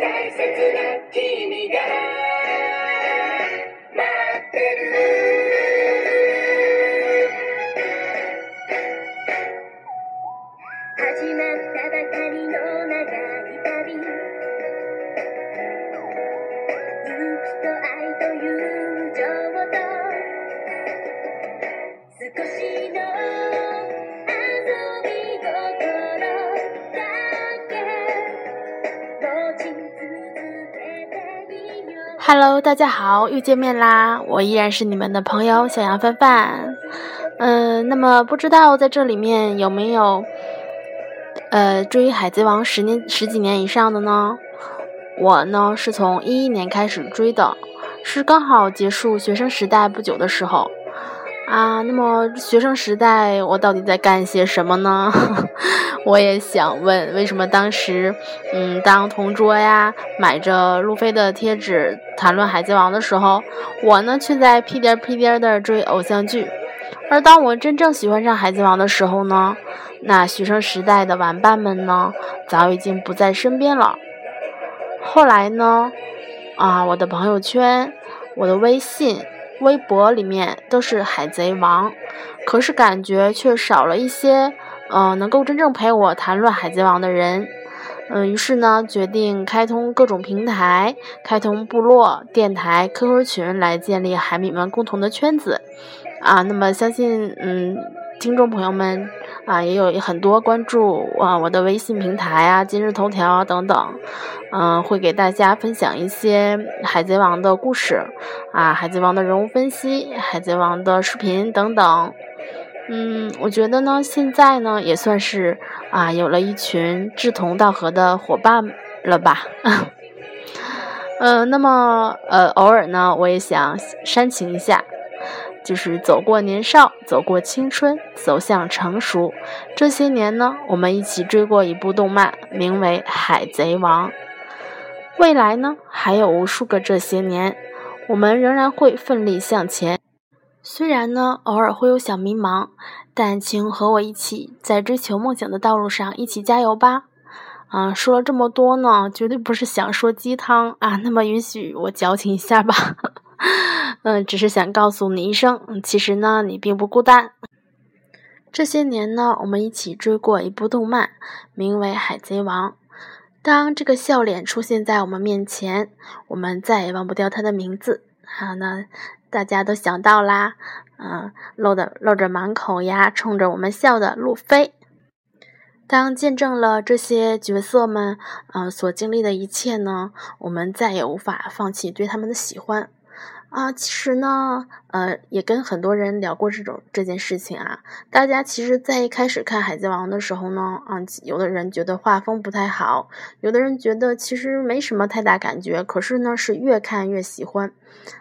大切な君が Hello，大家好，又见面啦！我依然是你们的朋友小杨范范。嗯，那么不知道在这里面有没有呃追《海贼王》十年十几年以上的呢？我呢是从一一年开始追的，是刚好结束学生时代不久的时候啊。那么学生时代我到底在干些什么呢？我也想问，为什么当时嗯当同桌呀买着路飞的贴纸谈论《海贼王》的时候，我呢却在屁颠屁颠的追偶像剧？而当我真正喜欢上《海贼王》的时候呢，那学生时代的玩伴们呢，早已经不在身边了。后来呢，啊，我的朋友圈、我的微信、微博里面都是《海贼王》，可是感觉却少了一些，呃，能够真正陪我谈论《海贼王》的人。嗯，于是呢，决定开通各种平台，开通部落、电台、QQ 群，来建立海米们共同的圈子。啊，那么相信，嗯，听众朋友们啊，也有很多关注啊我的微信平台啊、今日头条等等，嗯，会给大家分享一些海贼王的故事啊，海贼王的人物分析、海贼王的视频等等。嗯，我觉得呢，现在呢也算是啊有了一群志同道合的伙伴了吧。嗯，那么呃，偶尔呢，我也想煽情一下。就是走过年少，走过青春，走向成熟。这些年呢，我们一起追过一部动漫，名为《海贼王》。未来呢，还有无数个这些年，我们仍然会奋力向前。虽然呢，偶尔会有小迷茫，但请和我一起在追求梦想的道路上一起加油吧。啊，说了这么多呢，绝对不是想说鸡汤啊。那么，允许我矫情一下吧。嗯，只是想告诉你一声，其实呢，你并不孤单。这些年呢，我们一起追过一部动漫，名为《海贼王》。当这个笑脸出现在我们面前，我们再也忘不掉他的名字。好，那大家都想到啦，嗯，露的露着满口牙，冲着我们笑的路飞。当见证了这些角色们，嗯，所经历的一切呢，我们再也无法放弃对他们的喜欢。啊，其实呢，呃，也跟很多人聊过这种这件事情啊。大家其实，在一开始看《海贼王》的时候呢，啊，有的人觉得画风不太好，有的人觉得其实没什么太大感觉。可是呢，是越看越喜欢。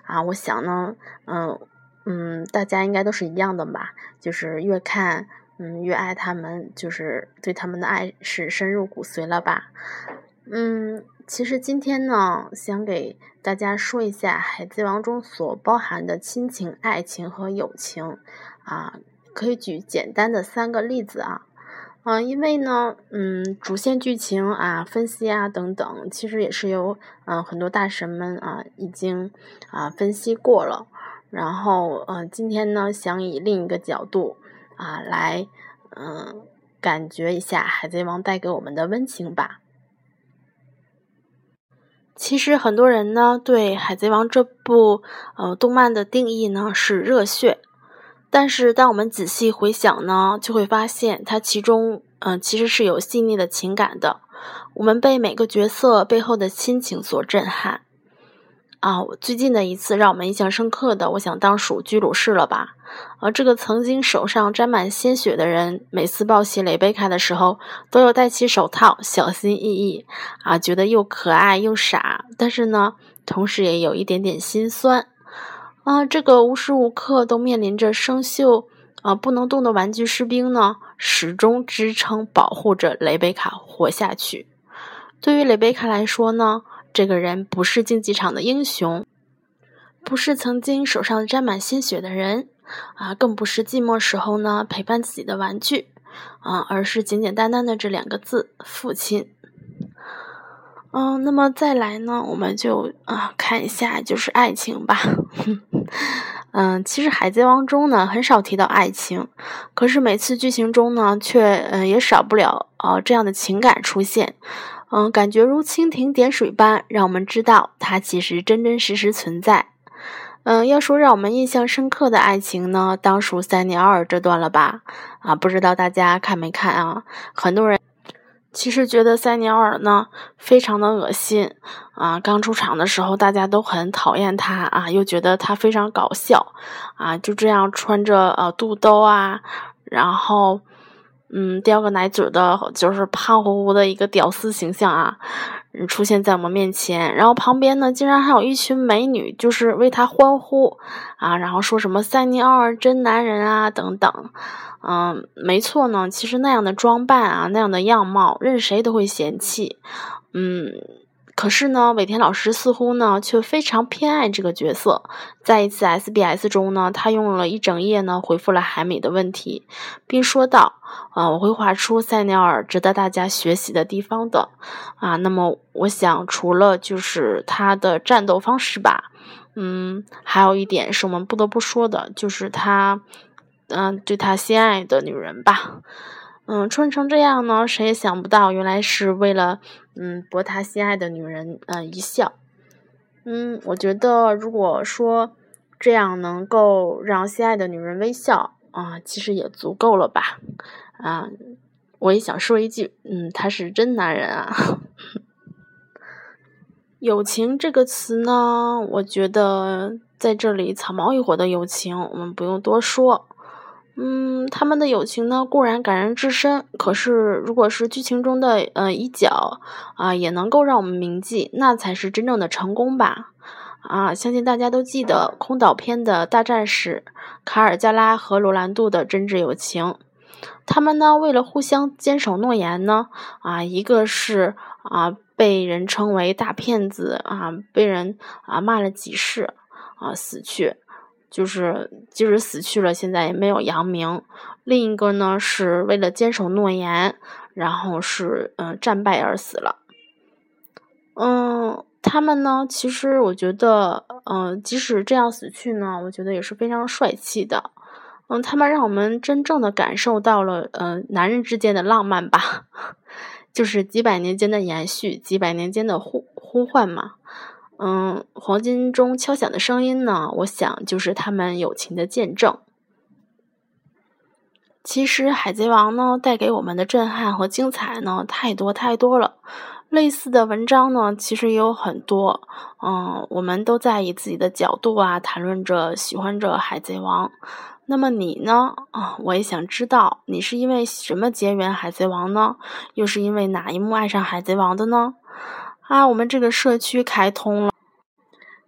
啊，我想呢，嗯嗯，大家应该都是一样的吧，就是越看，嗯，越爱他们，就是对他们的爱是深入骨髓了吧。嗯，其实今天呢，想给大家说一下《海贼王》中所包含的亲情、爱情和友情。啊，可以举简单的三个例子啊，啊，因为呢，嗯，主线剧情啊、分析啊等等，其实也是由嗯很多大神们啊已经啊分析过了，然后呃，今天呢，想以另一个角度啊来嗯感觉一下《海贼王》带给我们的温情吧。其实很多人呢对《海贼王》这部呃动漫的定义呢是热血，但是当我们仔细回想呢，就会发现它其中嗯、呃、其实是有细腻的情感的。我们被每个角色背后的亲情所震撼。啊，最近的一次让我们印象深刻的，我想当属居鲁士了吧。而这个曾经手上沾满鲜血的人，每次抱起蕾贝卡的时候，都要戴起手套，小心翼翼。啊，觉得又可爱又傻，但是呢，同时也有一点点心酸。啊，这个无时无刻都面临着生锈、啊不能动的玩具士兵呢，始终支撑保护着蕾贝卡活下去。对于蕾贝卡来说呢？这个人不是竞技场的英雄，不是曾经手上沾满鲜血的人，啊，更不是寂寞时候呢陪伴自己的玩具，啊，而是简简单单的这两个字——父亲。嗯，那么再来呢，我们就啊看一下就是爱情吧。嗯，其实《海贼王》中呢很少提到爱情，可是每次剧情中呢却嗯也少不了呃这样的情感出现。嗯，感觉如蜻蜓点水般，让我们知道它其实真真实实存在。嗯，要说让我们印象深刻的爱情呢，当属塞尼奥尔这段了吧？啊，不知道大家看没看啊？很多人。其实觉得塞尼奥尔呢非常的恶心啊！刚出场的时候大家都很讨厌他啊，又觉得他非常搞笑啊，就这样穿着呃肚兜啊，然后嗯叼个奶嘴的，就是胖乎乎的一个屌丝形象啊，出现在我们面前。然后旁边呢竟然还有一群美女，就是为他欢呼啊，然后说什么塞尼奥尔真男人啊等等。嗯，没错呢。其实那样的装扮啊，那样的样貌，任谁都会嫌弃。嗯，可是呢，尾田老师似乎呢，却非常偏爱这个角色。在一次 SBS 中呢，他用了一整页呢，回复了海美的问题，并说道：“啊，我会画出塞尼尔值得大家学习的地方的。啊，那么我想，除了就是他的战斗方式吧，嗯，还有一点是我们不得不说的，就是他。”嗯，对他心爱的女人吧，嗯，穿成这样呢，谁也想不到，原来是为了嗯博他心爱的女人嗯一笑。嗯，我觉得如果说这样能够让心爱的女人微笑啊，其实也足够了吧。啊，我也想说一句，嗯，他是真男人啊。友情这个词呢，我觉得在这里草帽一伙的友情，我们不用多说。嗯，他们的友情呢固然感人至深，可是如果是剧情中的呃一角啊，也能够让我们铭记，那才是真正的成功吧。啊，相信大家都记得空岛篇的大战士，卡尔加拉和罗兰度的真挚友情。他们呢为了互相坚守诺言呢，啊，一个是啊被人称为大骗子啊，被人啊骂了几世啊死去。就是即使死去了，现在也没有扬名。另一个呢，是为了坚守诺言，然后是嗯战败而死了。嗯，他们呢，其实我觉得，嗯，即使这样死去呢，我觉得也是非常帅气的。嗯，他们让我们真正的感受到了，嗯，男人之间的浪漫吧，就是几百年间的延续，几百年间的呼呼唤嘛。嗯，黄金钟敲响的声音呢？我想就是他们友情的见证。其实《海贼王》呢，带给我们的震撼和精彩呢，太多太多了。类似的文章呢，其实也有很多。嗯，我们都在以自己的角度啊，谈论着、喜欢着《海贼王》。那么你呢？啊，我也想知道，你是因为什么结缘《海贼王》呢？又是因为哪一幕爱上《海贼王》的呢？啊，我们这个社区开通了，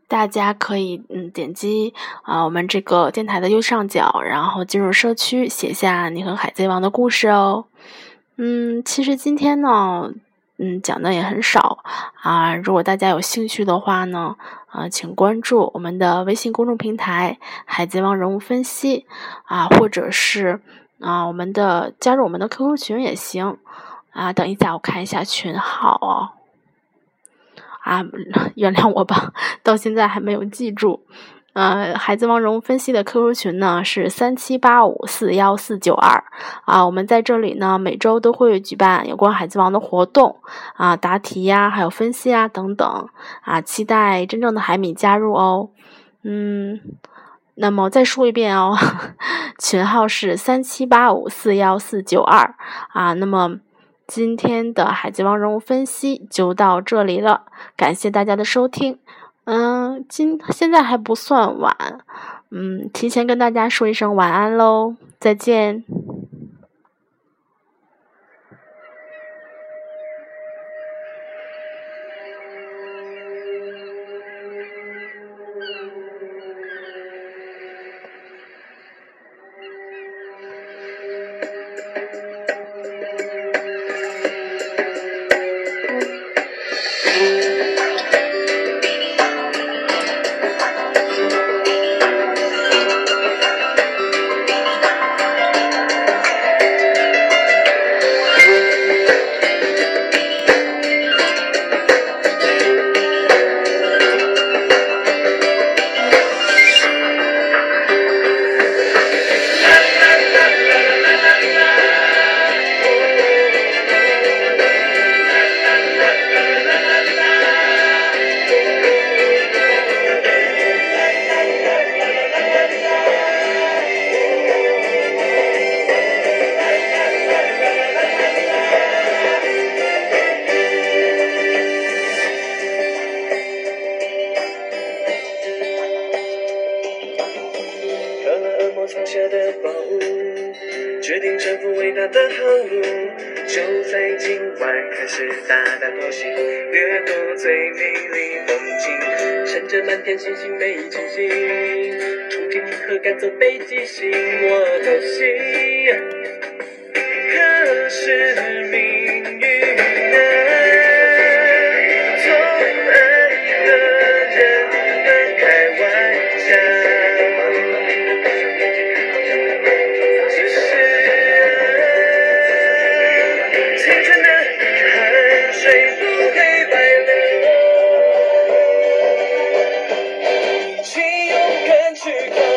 大家可以嗯点击啊我们这个电台的右上角，然后进入社区，写下你和海贼王的故事哦。嗯，其实今天呢，嗯讲的也很少啊。如果大家有兴趣的话呢，啊，请关注我们的微信公众平台《海贼王人物分析》啊，或者是啊我们的加入我们的 QQ 群也行啊。等一下，我看一下群号哦。啊，原谅我吧，到现在还没有记住。呃，孩子王人物分析的 QQ 群呢是三七八五四幺四九二啊。我们在这里呢每周都会举办有关海贼王的活动啊，答题呀，还有分析啊等等啊。期待真正的海米加入哦。嗯，那么再说一遍哦，群号是三七八五四幺四九二啊。那么。今天的海贼王人物分析就到这里了，感谢大家的收听。嗯，今现在还不算晚，嗯，提前跟大家说一声晚安喽，再见。放下的宝物，决定征服伟大的航路，就在今晚开始大胆冒险，掠夺最美丽风景，趁着满天星星没清醒，冲进银河赶走北极星，我的心，可是。chicken.